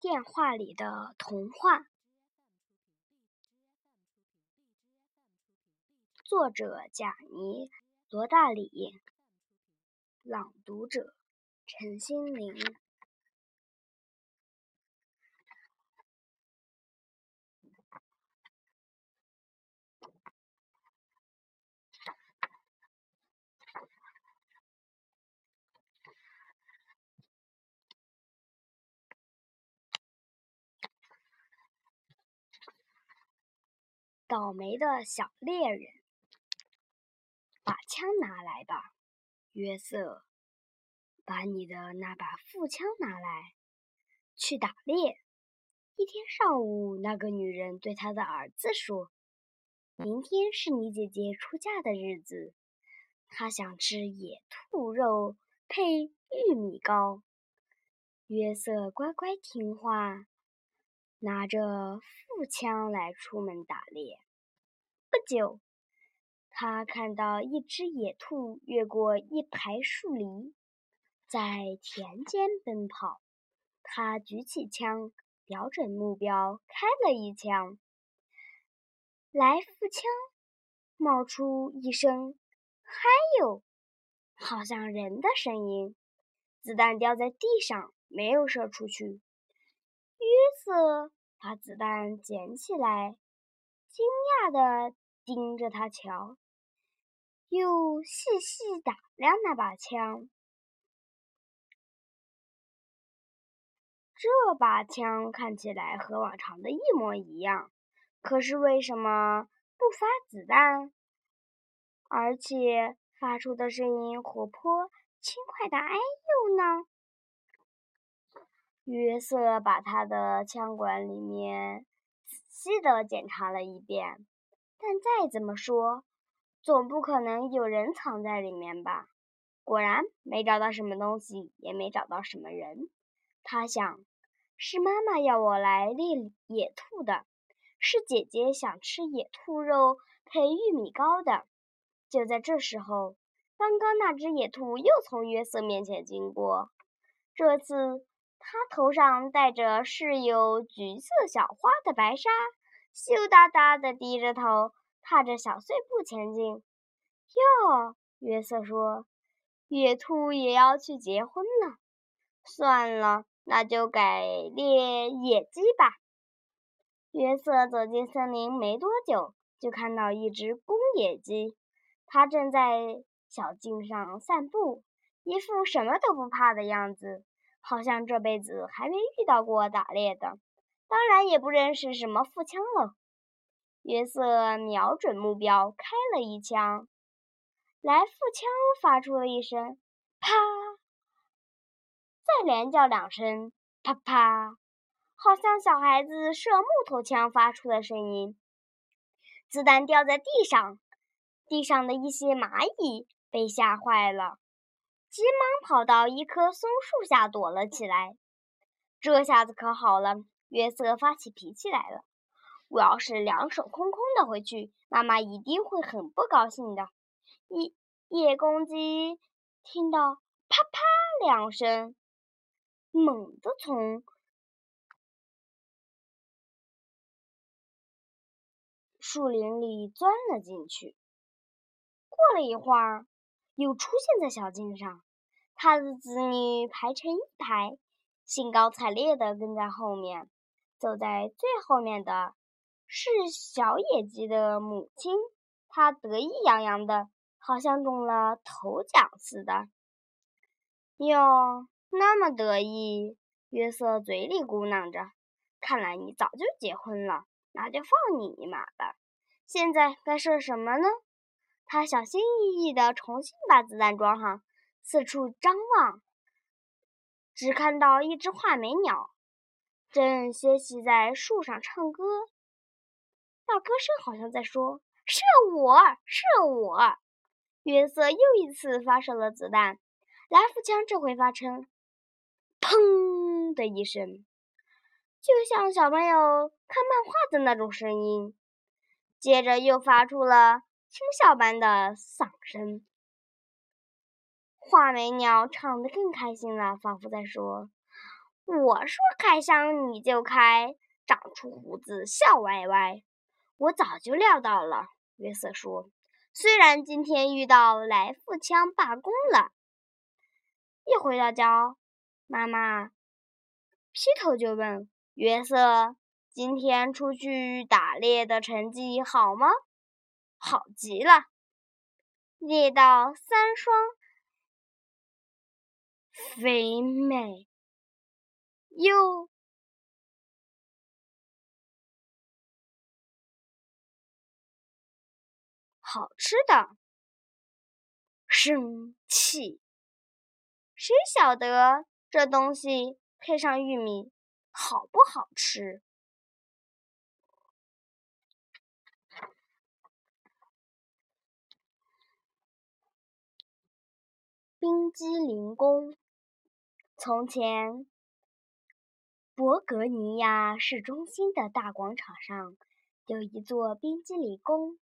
电话里的童话，作者贾尼·罗大里，朗读者陈心灵。倒霉的小猎人，把枪拿来吧，约瑟。把你的那把副枪拿来，去打猎。一天上午，那个女人对她的儿子说：“明天是你姐姐出嫁的日子，她想吃野兔肉配玉米糕。”约瑟乖乖听话。拿着副枪来出门打猎。不久，他看到一只野兔越过一排树篱，在田间奔跑。他举起枪，瞄准目标，开了一枪。来副枪，冒出一声“嗨哟”，好像人的声音。子弹掉在地上，没有射出去。约瑟把子弹捡起来，惊讶地盯着他瞧，又细细打量那把枪。这把枪看起来和往常的一模一样，可是为什么不发子弹，而且发出的声音活泼轻快的“哎呦”呢？约瑟把他的枪管里面仔细的检查了一遍，但再怎么说，总不可能有人藏在里面吧？果然，没找到什么东西，也没找到什么人。他想，是妈妈要我来猎野兔的，是姐姐想吃野兔肉配玉米糕的。就在这时候，刚刚那只野兔又从约瑟面前经过，这次。他头上戴着饰有橘色小花的白纱，羞答答地低着头，踏着小碎步前进。哟，约瑟说：“野兔也要去结婚了。”算了，那就改猎野鸡吧。约瑟走进森林没多久，就看到一只公野鸡，它正在小径上散步，一副什么都不怕的样子。好像这辈子还没遇到过打猎的，当然也不认识什么腹枪了。约瑟瞄准目标，开了一枪，来腹枪发出了一声“啪”，再连叫两声“啪啪”，好像小孩子射木头枪发出的声音。子弹掉在地上，地上的一些蚂蚁被吓坏了。急忙跑到一棵松树下躲了起来。这下子可好了，约瑟发起脾气来了。我要是两手空空的回去，妈妈一定会很不高兴的。野野公鸡听到啪啪两声，猛地从树林里钻了进去。过了一会儿。又出现在小径上，他的子女排成一排，兴高采烈地跟在后面。走在最后面的是小野鸡的母亲，她得意洋洋的，好像中了头奖似的。哟，那么得意！约瑟嘴里咕囔着：“看来你早就结婚了，那就放你一马吧。现在该射什么呢？”他小心翼翼地重新把子弹装上，四处张望，只看到一只画眉鸟正歇息在树上唱歌。那歌声好像在说：“射我，射我！”约瑟又一次发射了子弹，来福枪这回发成“砰”的一声，就像小朋友看漫画的那种声音。接着又发出了。轻笑般的嗓声，画眉鸟唱得更开心了，仿佛在说：“我说开箱你就开，长出胡子笑歪歪。我早就料到了，约瑟说。虽然今天遇到来复枪罢工了，一回到家，妈妈劈头就问约瑟：“今天出去打猎的成绩好吗？”“好极了，猎到三双肥美。”又好吃的，生气。谁晓得这东西配上玉米好不好吃？冰激凌工，从前。博格尼亚市中心的大广场上有一座冰激凌宫，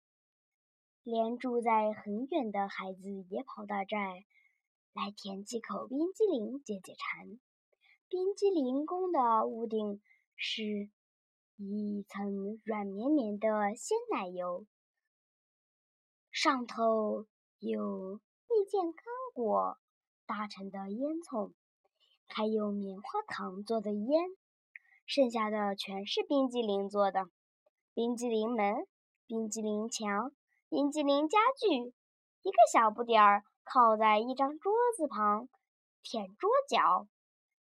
连住在很远的孩子也跑到这儿来舔几口冰激凌解解馋。冰激凌宫的屋顶是一层软绵绵的鲜奶油，上头有蜜饯干果搭成的烟囱，还有棉花糖做的烟。剩下的全是冰激凌做的，冰激凌门、冰激凌墙、冰激凌家具，一个小不点儿靠在一张桌子旁舔桌角，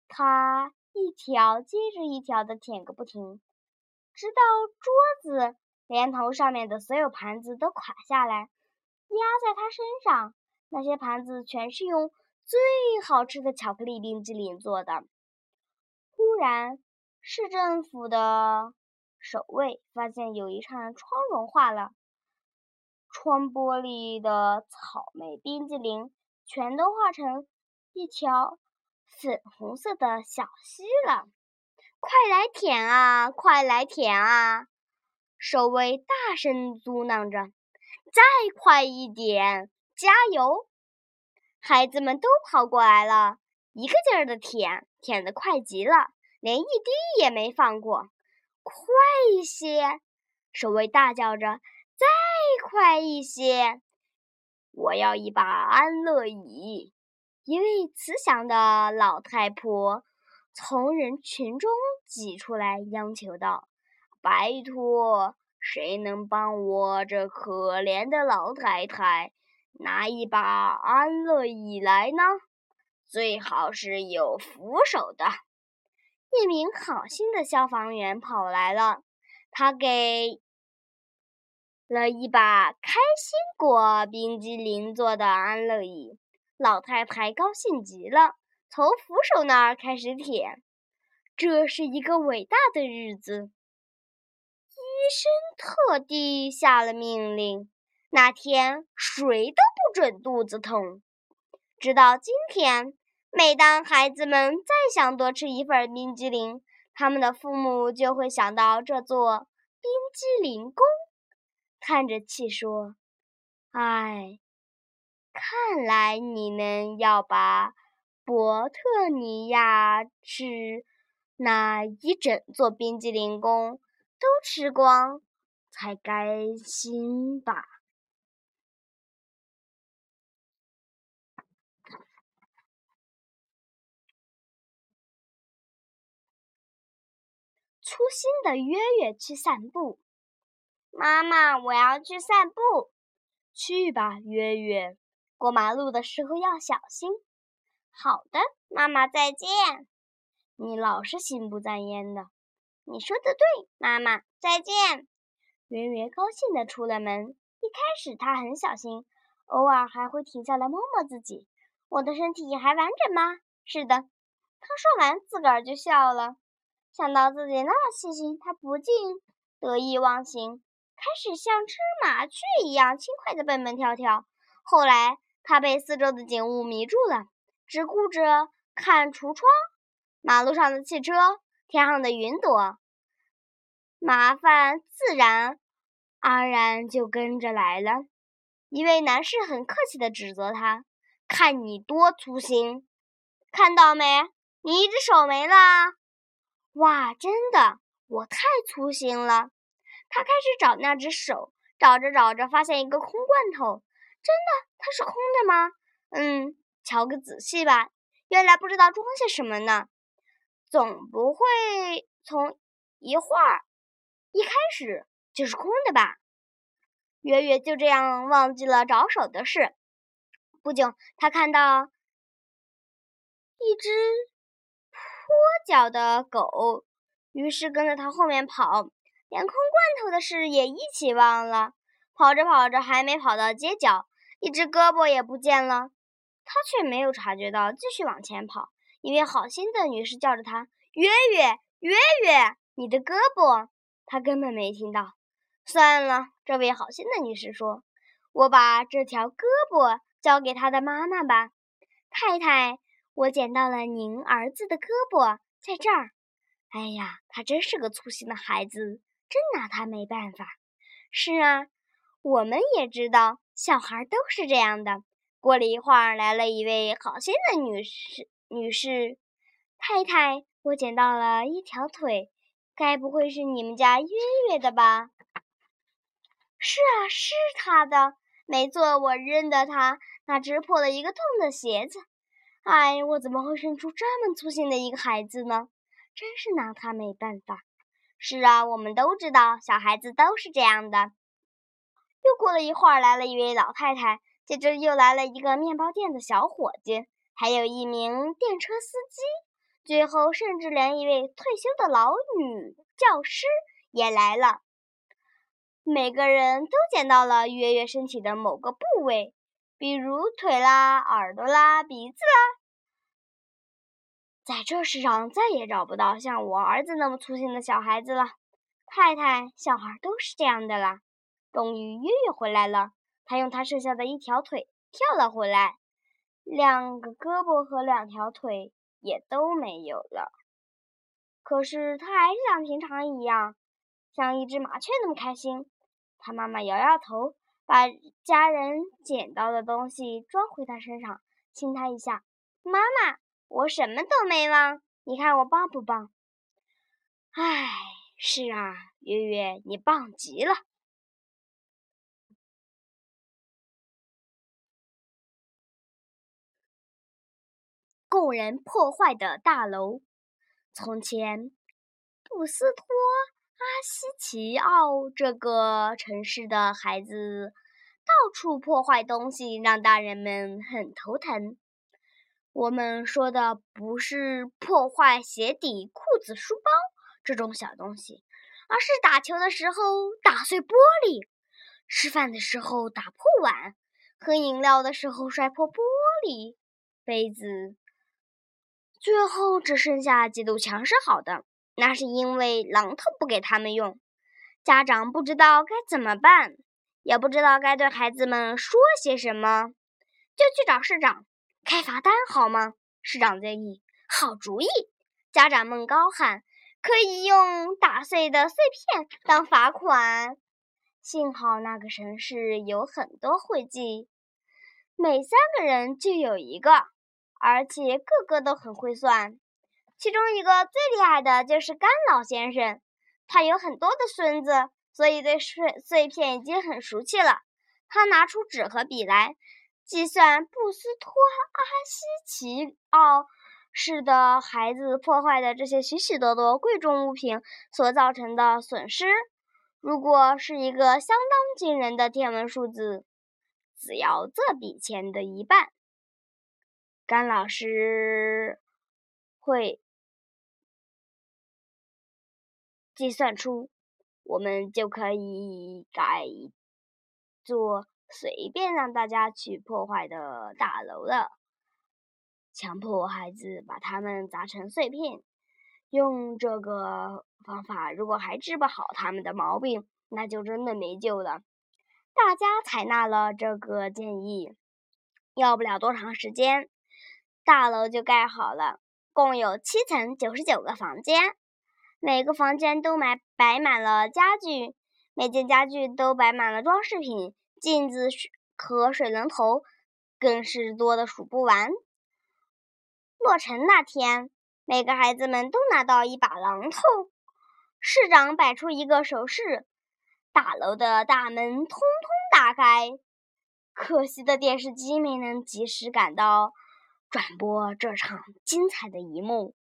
他一条接着一条的舔个不停，直到桌子连同上面的所有盘子都垮下来，压在他身上。那些盘子全是用最好吃的巧克力冰激凌做的。忽然。市政府的守卫发现有一扇窗融化了，窗玻璃的草莓冰激凌全都化成一条粉红色的小溪了。快来舔啊！快来舔啊！守卫大声嘟囔着：“再快一点，加油！”孩子们都跑过来了，一个劲儿的舔，舔得快极了。连一滴也没放过，快一些！守卫大叫着：“再快一些！我要一把安乐椅！”一位慈祥的老太婆从人群中挤出来，央求道：“拜托，谁能帮我这可怜的老太太拿一把安乐椅来呢？最好是有扶手的。”一名好心的消防员跑来了，他给了一把开心果冰激凌做的安乐椅。老太太高兴极了，从扶手那儿开始舔。这是一个伟大的日子。医生特地下了命令，那天谁都不准肚子痛，直到今天。每当孩子们再想多吃一份冰激凌，他们的父母就会想到这座冰激凌宫，叹着气说：“唉，看来你们要把伯特尼亚市那一整座冰激凌宫都吃光才甘心吧。”粗心的约约去散步。妈妈，我要去散步。去吧，约约。过马路的时候要小心。好的，妈妈再见。你老是心不在焉的。你说的对，妈妈再见。圆圆高兴地出了门。一开始他很小心，偶尔还会停下来摸摸自己。我的身体还完整吗？是的。他说完，自个儿就笑了。想到自己那么细心，他不禁得意忘形，开始像只麻雀一样轻快地蹦蹦跳跳。后来，他被四周的景物迷住了，只顾着看橱窗、马路上的汽车、天上的云朵，麻烦自然而然就跟着来了。一位男士很客气地指责他：“看你多粗心，看到没？你一只手没了！哇，真的，我太粗心了。他开始找那只手，找着找着，发现一个空罐头。真的，它是空的吗？嗯，瞧个仔细吧。原来不知道装些什么呢。总不会从一会儿一开始就是空的吧？月月就这样忘记了找手的事。不久，他看到一只脚的狗，于是跟着他后面跑，连空罐头的事也一起忘了。跑着跑着，还没跑到街角，一只胳膊也不见了。他却没有察觉到，继续往前跑。一位好心的女士叫着他：“月月，月月，你的胳膊！”他根本没听到。算了，这位好心的女士说：“我把这条胳膊交给他的妈妈吧。”太太，我捡到了您儿子的胳膊，在这儿。哎呀，他真是个粗心的孩子，真拿他没办法。是啊，我们也知道，小孩都是这样的。过了一会儿，来了一位好心的女士。女士，太太，我捡到了一条腿，该不会是你们家月月的吧？是啊，是他的，没错，我认得他那只破了一个洞的鞋子。哎，我怎么会生出这么粗心的一个孩子呢？真是拿他没办法。是啊，我们都知道，小孩子都是这样的。又过了一会儿，来了一位老太太，接着又来了一个面包店的小伙计，还有一名电车司机，最后甚至连一位退休的老女教师也来了。每个人都捡到了月月身体的某个部位，比如腿啦、耳朵啦、鼻子啦。在这世上再也找不到像我儿子那么粗心的小孩子了。太太，小孩都是这样的啦。终于，月月回来了，他用他剩下的一条腿跳了回来，两个胳膊和两条腿也都没有了。可是他还是像平常一样，像一只麻雀那么开心。他妈妈摇摇头，把家人捡到的东西装回他身上，亲他一下。妈妈，我什么都没忘，你看我棒不棒？唉，是啊，月月，你棒极了。供人破坏的大楼。从前，布斯托。阿西奇奥这个城市的孩子到处破坏东西，让大人们很头疼。我们说的不是破坏鞋底、裤子、书包这种小东西，而是打球的时候打碎玻璃，吃饭的时候打破碗，喝饮料的时候摔破玻璃杯子，最后只剩下几堵墙是好的。那是因为榔头不给他们用，家长不知道该怎么办，也不知道该对孩子们说些什么，就去找市长开罚单好吗？市长建议，好主意。家长们高喊，可以用打碎的碎片当罚款。幸好那个城市有很多会计，每三个人就有一个，而且个个都很会算。其中一个最厉害的就是甘老先生，他有很多的孙子，所以对碎碎片已经很熟悉了。他拿出纸和笔来计算布斯托阿西奇奥市的孩子破坏的这些许许多多贵重物品所造成的损失。如果是一个相当惊人的天文数字，只要这笔钱的一半，甘老师会。计算出，我们就可以改做随便让大家去破坏的大楼了。强迫孩子把它们砸成碎片，用这个方法，如果还治不好他们的毛病，那就真的没救了。大家采纳了这个建议，要不了多长时间，大楼就盖好了，共有七层，九十九个房间。每个房间都买摆满了家具，每件家具都摆满了装饰品，镜子和水龙头更是多的数不完。落成那天，每个孩子们都拿到一把榔头。市长摆出一个手势，大楼的大门通通打开。可惜的电视机没能及时赶到，转播这场精彩的一幕。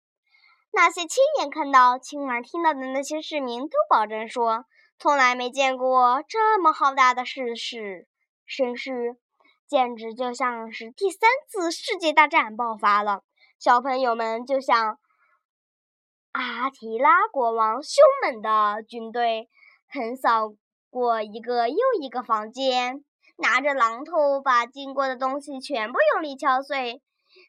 那些亲眼看到、亲耳听到的那些市民都保证说，从来没见过这么浩大的事势声势，简直就像是第三次世界大战爆发了。小朋友们就像。阿提拉国王凶猛的军队横扫过一个又一个房间，拿着榔头把经过的东西全部用力敲碎。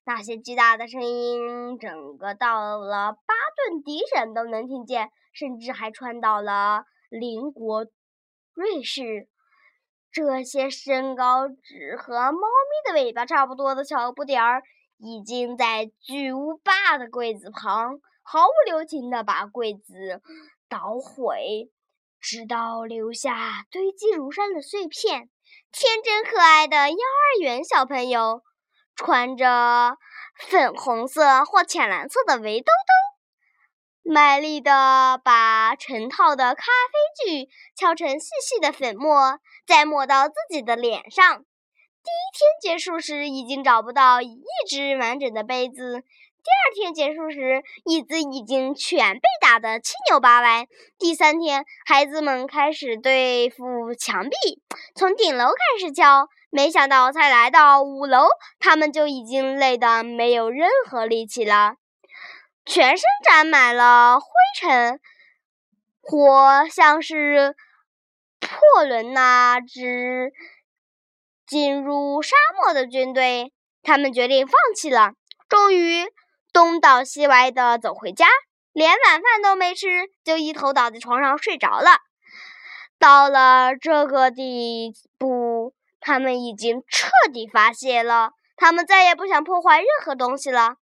那些巨大的声音，整个到了巴顿迪省都能听见，甚至还传到了邻国瑞士。这些身高只和猫咪的尾巴差不多的小不点儿，已经在巨无霸的柜子旁。毫不留情地把柜子捣毁，直到留下堆积如山的碎片。天真可爱的幼儿园小朋友，穿着粉红色或浅蓝色的围兜兜，卖力地把成套的咖啡具敲成细细的粉末，再抹到自己的脸上。第一天结束时，已经找不到一只完整的杯子。第二天结束时，椅子已经全被打得七扭八歪。第三天，孩子们开始对付墙壁，从顶楼开始敲。没想到，才来到五楼，他们就已经累得没有任何力气了，全身沾满了灰尘，活像是破轮那支进入沙漠的军队。他们决定放弃了。终于。东倒西歪的走回家，连晚饭都没吃，就一头倒在床上睡着了。到了这个地步，他们已经彻底发泄了。他们再也不想破坏任何东西了，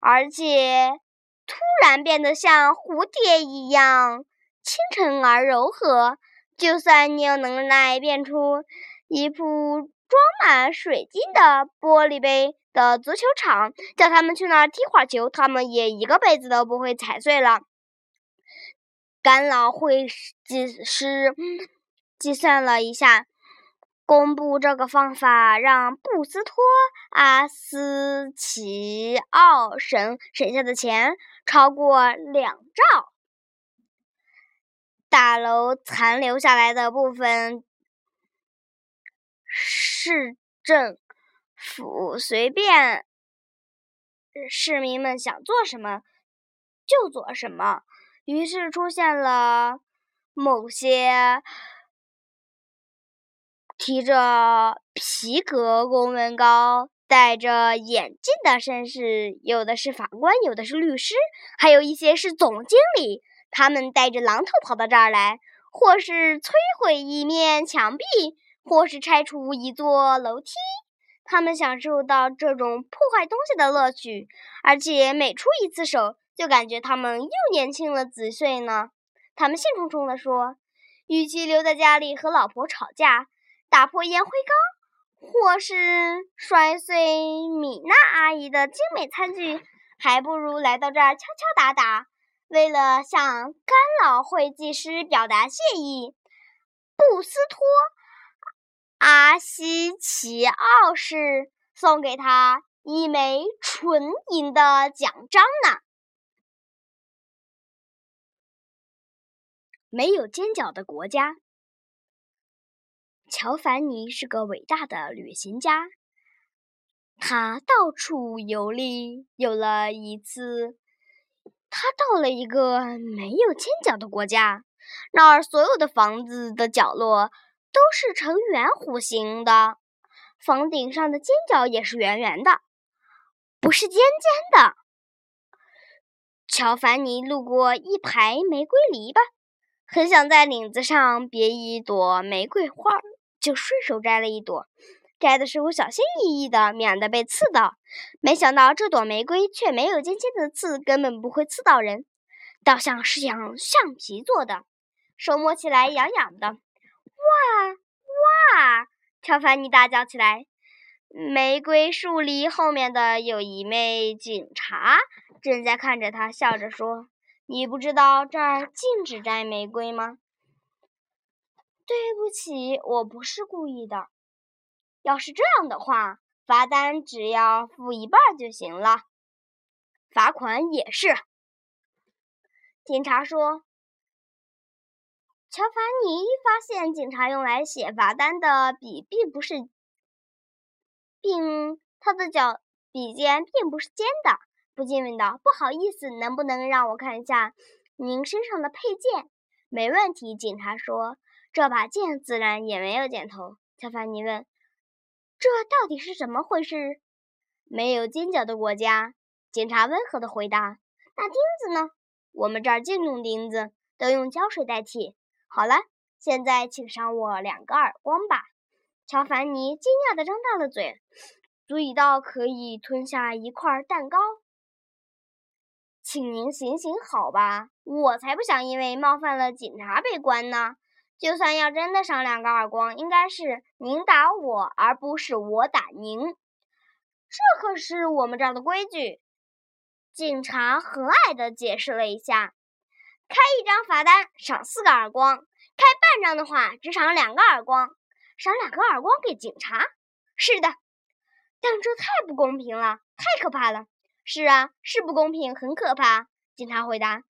而且突然变得像蝴蝶一样清晨而柔和。就算你有能耐变出一副装满水晶的玻璃杯。的足球场，叫他们去那儿踢会儿球，他们也一个杯子都不会踩碎了。干老会计师计算了一下，公布这个方法让布斯托阿斯奇奥省省下的钱超过两兆。大楼残留下来的部分，市政。府随便市民们想做什么就做什么，于是出现了某些提着皮革公文包、戴着眼镜的绅士，有的是法官，有的是律师，还有一些是总经理。他们带着榔头跑到这儿来，或是摧毁一面墙壁，或是拆除一座楼梯。他们享受到这种破坏东西的乐趣，而且每出一次手，就感觉他们又年轻了几岁呢。他们兴冲冲地说：“与其留在家里和老婆吵架，打破烟灰缸，或是摔碎米娜阿姨的精美餐具，还不如来到这儿敲敲打打。”为了向干老会计师表达谢意，布斯托。阿西奇奥氏送给他一枚纯银的奖章呢。没有尖角的国家。乔凡尼是个伟大的旅行家，他到处游历。有了一次，他到了一个没有尖角的国家，那儿所有的房子的角落。都是呈圆弧形的，房顶上的尖角也是圆圆的，不是尖尖的。乔凡尼路过一排玫瑰篱笆，很想在领子上别一朵玫瑰花儿，就顺手摘了一朵。摘的时候小心翼翼的，免得被刺到。没想到这朵玫瑰却没有尖尖的刺，根本不会刺到人，倒像是用橡皮做的，手摸起来痒痒的。哇哇！乔凡尼大叫起来。玫瑰树篱后面的有一位警察正在看着他，笑着说：“你不知道这儿禁止摘玫瑰吗？”对不起，我不是故意的。要是这样的话，罚单只要付一半就行了，罚款也是。警察说：“乔凡尼发现警察用来写罚单的笔并不是，并他的脚笔尖并不是尖的，不禁问道：‘不好意思，能不能让我看一下您身上的配件？’没问题。”警察说。这把剑自然也没有剪头。乔凡尼问：“这到底是怎么回事？”没有尖角的国家，警察温和地回答：“那钉子呢？我们这儿净用钉子，都用胶水代替。”好了，现在请赏我两个耳光吧。乔凡尼惊讶地张大了嘴，足以到可以吞下一块蛋糕。请您行行好吧，我才不想因为冒犯了警察被关呢。就算要真的赏两个耳光，应该是您打我，而不是我打您。这可是我们这儿的规矩。警察和蔼地解释了一下：开一张罚单，赏四个耳光；开半张的话，只赏两个耳光。赏两个耳光给警察？是的，但这太不公平了，太可怕了。是啊，是不公平，很可怕。警察回答。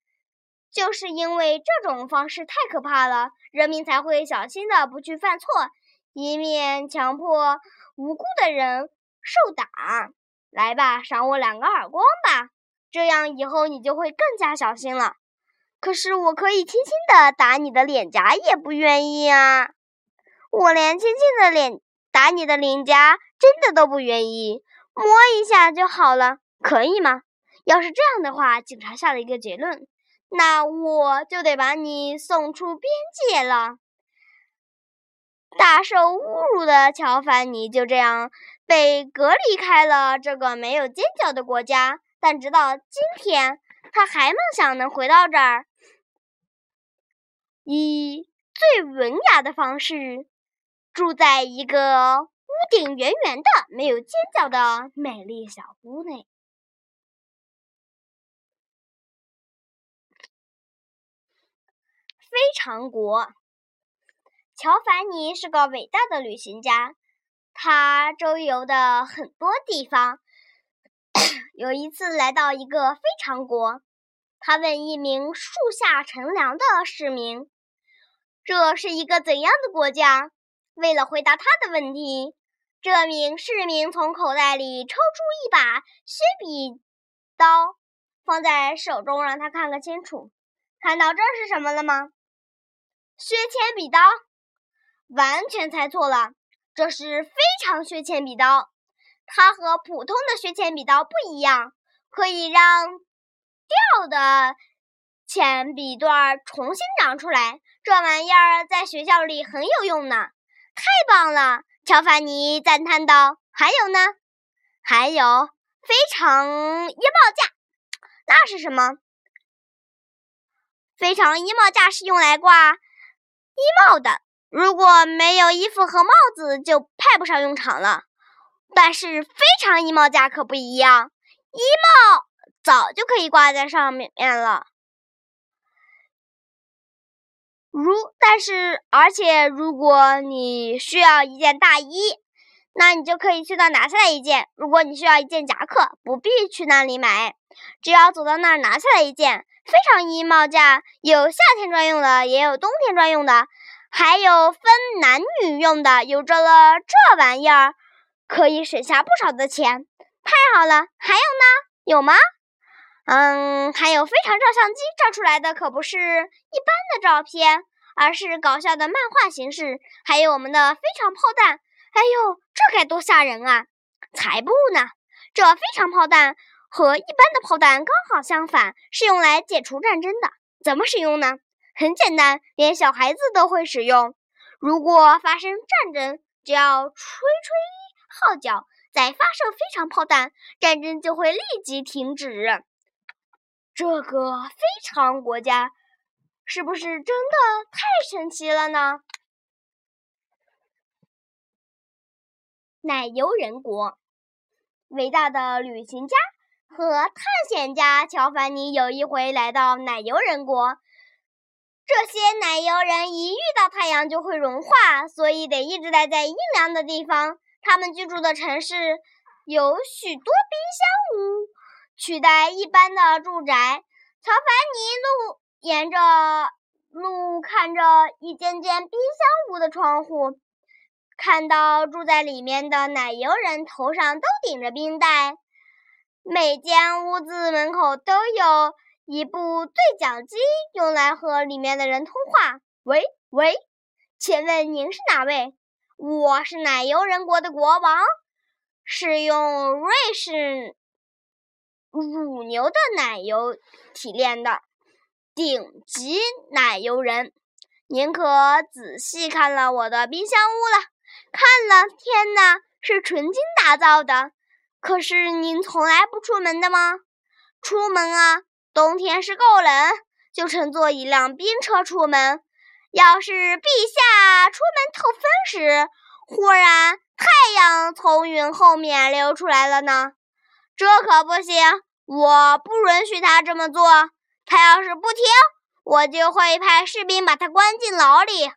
就是因为这种方式太可怕了，人民才会小心的不去犯错，以免强迫无辜的人受打。来吧，赏我两个耳光吧，这样以后你就会更加小心了。可是我可以轻轻的打你的脸颊，也不愿意啊！我连轻轻的脸打你的脸颊真的都不愿意，摸一下就好了，可以吗？要是这样的话，警察下了一个结论。那我就得把你送出边界了。大受侮辱的乔凡尼就这样被隔离开了这个没有尖角的国家。但直到今天，他还梦想能回到这儿，以最文雅的方式住在一个屋顶圆圆的、没有尖角的美丽小屋内。非常国，乔凡尼是个伟大的旅行家，他周游的很多地方。有一次来到一个非常国，他问一名树下乘凉的市民：“这是一个怎样的国家？”为了回答他的问题，这名市民从口袋里抽出一把削笔刀，放在手中让他看个清楚。看到这是什么了吗？削铅笔刀，完全猜错了。这是非常削铅笔刀，它和普通的削铅笔刀不一样，可以让掉的铅笔段重新长出来。这玩意儿在学校里很有用呢。太棒了，乔凡尼赞叹道。还有呢？还有非常衣帽架，那是什么？非常衣帽架是用来挂。衣帽的，如果没有衣服和帽子，就派不上用场了。但是非常衣帽架可不一样，衣帽早就可以挂在上面了。如但是，而且如果你需要一件大衣，那你就可以去那拿下来一件。如果你需要一件夹克，不必去那里买，只要走到那儿拿下来一件。非常衣帽架有夏天专用的，也有冬天专用的，还有分男女用的。有着了这玩意儿，可以省下不少的钱。太好了！还有呢？有吗？嗯，还有非常照相机照出来的可不是一般的照片，而是搞笑的漫画形式。还有我们的非常炮弹。哎呦，这该多吓人啊！才不呢！这非常炮弹。和一般的炮弹刚好相反，是用来解除战争的。怎么使用呢？很简单，连小孩子都会使用。如果发生战争，只要吹吹号角，再发射非常炮弹，战争就会立即停止。这个非常国家是不是真的太神奇了呢？奶油人国，伟大的旅行家。和探险家乔凡尼有一回来到奶油人国，这些奶油人一遇到太阳就会融化，所以得一直待在阴凉的地方。他们居住的城市有许多冰箱屋，取代一般的住宅。乔凡尼路沿着路看着一间间冰箱屋的窗户。看到住在里面的奶油人头上都顶着冰袋，每间屋子门口都有一部对讲机，用来和里面的人通话。喂喂，请问您是哪位？我是奶油人国的国王，是用瑞士乳牛的奶油提炼的顶级奶油人。您可仔细看了我的冰箱屋了？看了，天哪，是纯金打造的。可是您从来不出门的吗？出门啊，冬天是够冷，就乘坐一辆冰车出门。要是陛下出门透风时，忽然太阳从云后面溜出来了呢？这可不行，我不允许他这么做。他要是不听，我就会派士兵把他关进牢里。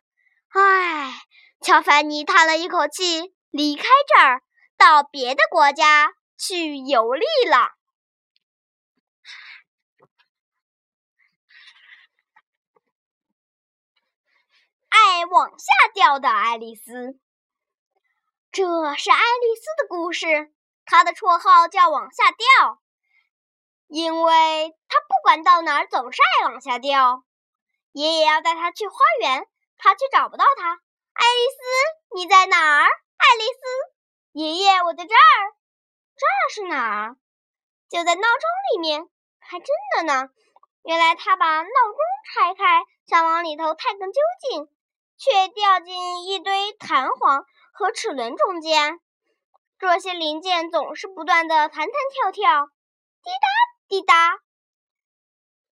唉。乔凡尼叹了一口气，离开这儿，到别的国家去游历了。爱往下掉的爱丽丝，这是爱丽丝的故事。她的绰号叫“往下掉”，因为她不管到哪儿总是爱往下掉。爷爷要带她去花园，她却找不到她。爱丽丝，你在哪儿？爱丽丝，爷爷，我在这儿。这是哪儿？就在闹钟里面。还真的呢。原来他把闹钟拆开，想往里头探个究竟，却掉进一堆弹簧和齿轮中间。这些零件总是不断的弹弹跳跳，滴答滴答。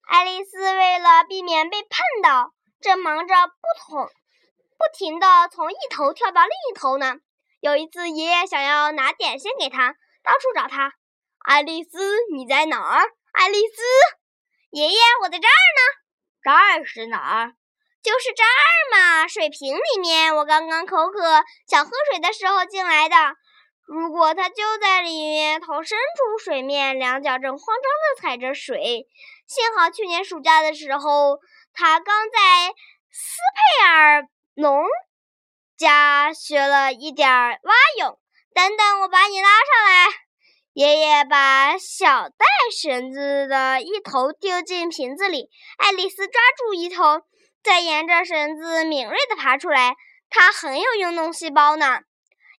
爱丽丝为了避免被碰到，正忙着不同。不停的从一头跳到另一头呢。有一次，爷爷想要拿点心给他，到处找他。爱丽丝，你在哪儿？爱丽丝，爷爷，我在这儿呢。这儿是哪儿？就是这儿嘛，水瓶里面。我刚刚口渴，想喝水的时候进来的。如果他就在里面，头伸出水面，两脚正慌张地踩着水。幸好去年暑假的时候，他刚在斯佩尔。农家学了一点蛙泳，等等，我把你拉上来。爷爷把小带绳子的一头丢进瓶子里，爱丽丝抓住一头，再沿着绳子敏锐地爬出来。她很有运动细胞呢。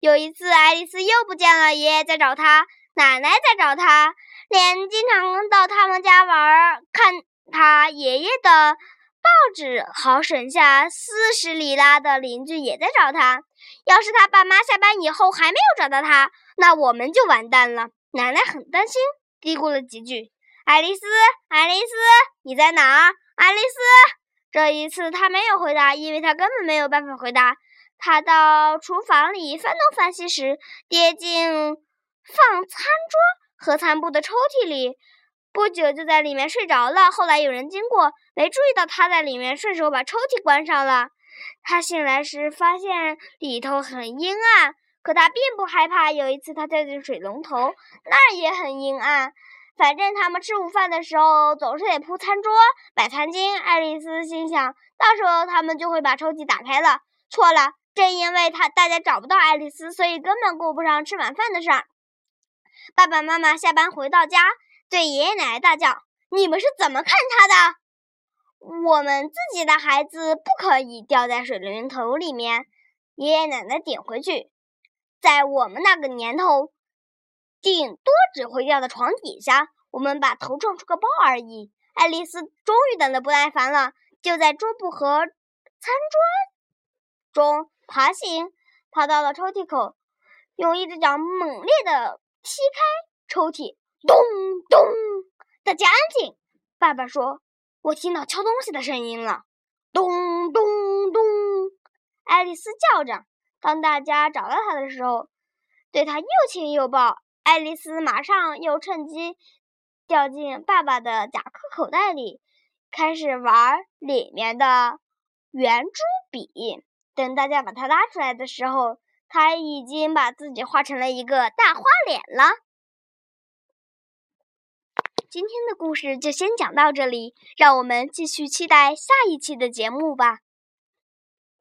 有一次，爱丽丝又不见了，爷爷在找她，奶奶在找她，连经常到他们家玩看她爷爷的。报纸好省下四十里拉的邻居也在找他。要是他爸妈下班以后还没有找到他，那我们就完蛋了。奶奶很担心，嘀咕了几句：“爱丽丝，爱丽丝，你在哪儿？”爱丽丝，这一次他没有回答，因为他根本没有办法回答。他到厨房里翻东翻西时，跌进放餐桌和餐布的抽屉里。不久就在里面睡着了。后来有人经过，没注意到他在里面，顺手把抽屉关上了。他醒来时发现里头很阴暗，可他并不害怕。有一次他掉进水龙头，那儿也很阴暗。反正他们吃午饭的时候总是得铺餐桌、摆餐巾。爱丽丝心想，到时候他们就会把抽屉打开了。错了，正因为他大家找不到爱丽丝，所以根本顾不上吃晚饭的事儿。爸爸妈妈下班回到家。对爷爷奶奶大叫：“你们是怎么看他的？我们自己的孩子不可以掉在水龙头里面。”爷爷奶奶顶回去：“在我们那个年头，顶多只会掉到床底下，我们把头撞出个包而已。”爱丽丝终于等得不耐烦了，就在桌布和餐桌中爬行，爬到了抽屉口，用一只脚猛烈地踢开抽屉。咚咚！大家安静。爸爸说：“我听到敲东西的声音了。”咚咚咚！爱丽丝叫着。当大家找到她的时候，对她又亲又抱。爱丽丝马上又趁机掉进爸爸的夹克口袋里，开始玩里面的圆珠笔。等大家把它拉出来的时候，他已经把自己画成了一个大花脸了。今天的故事就先讲到这里，让我们继续期待下一期的节目吧。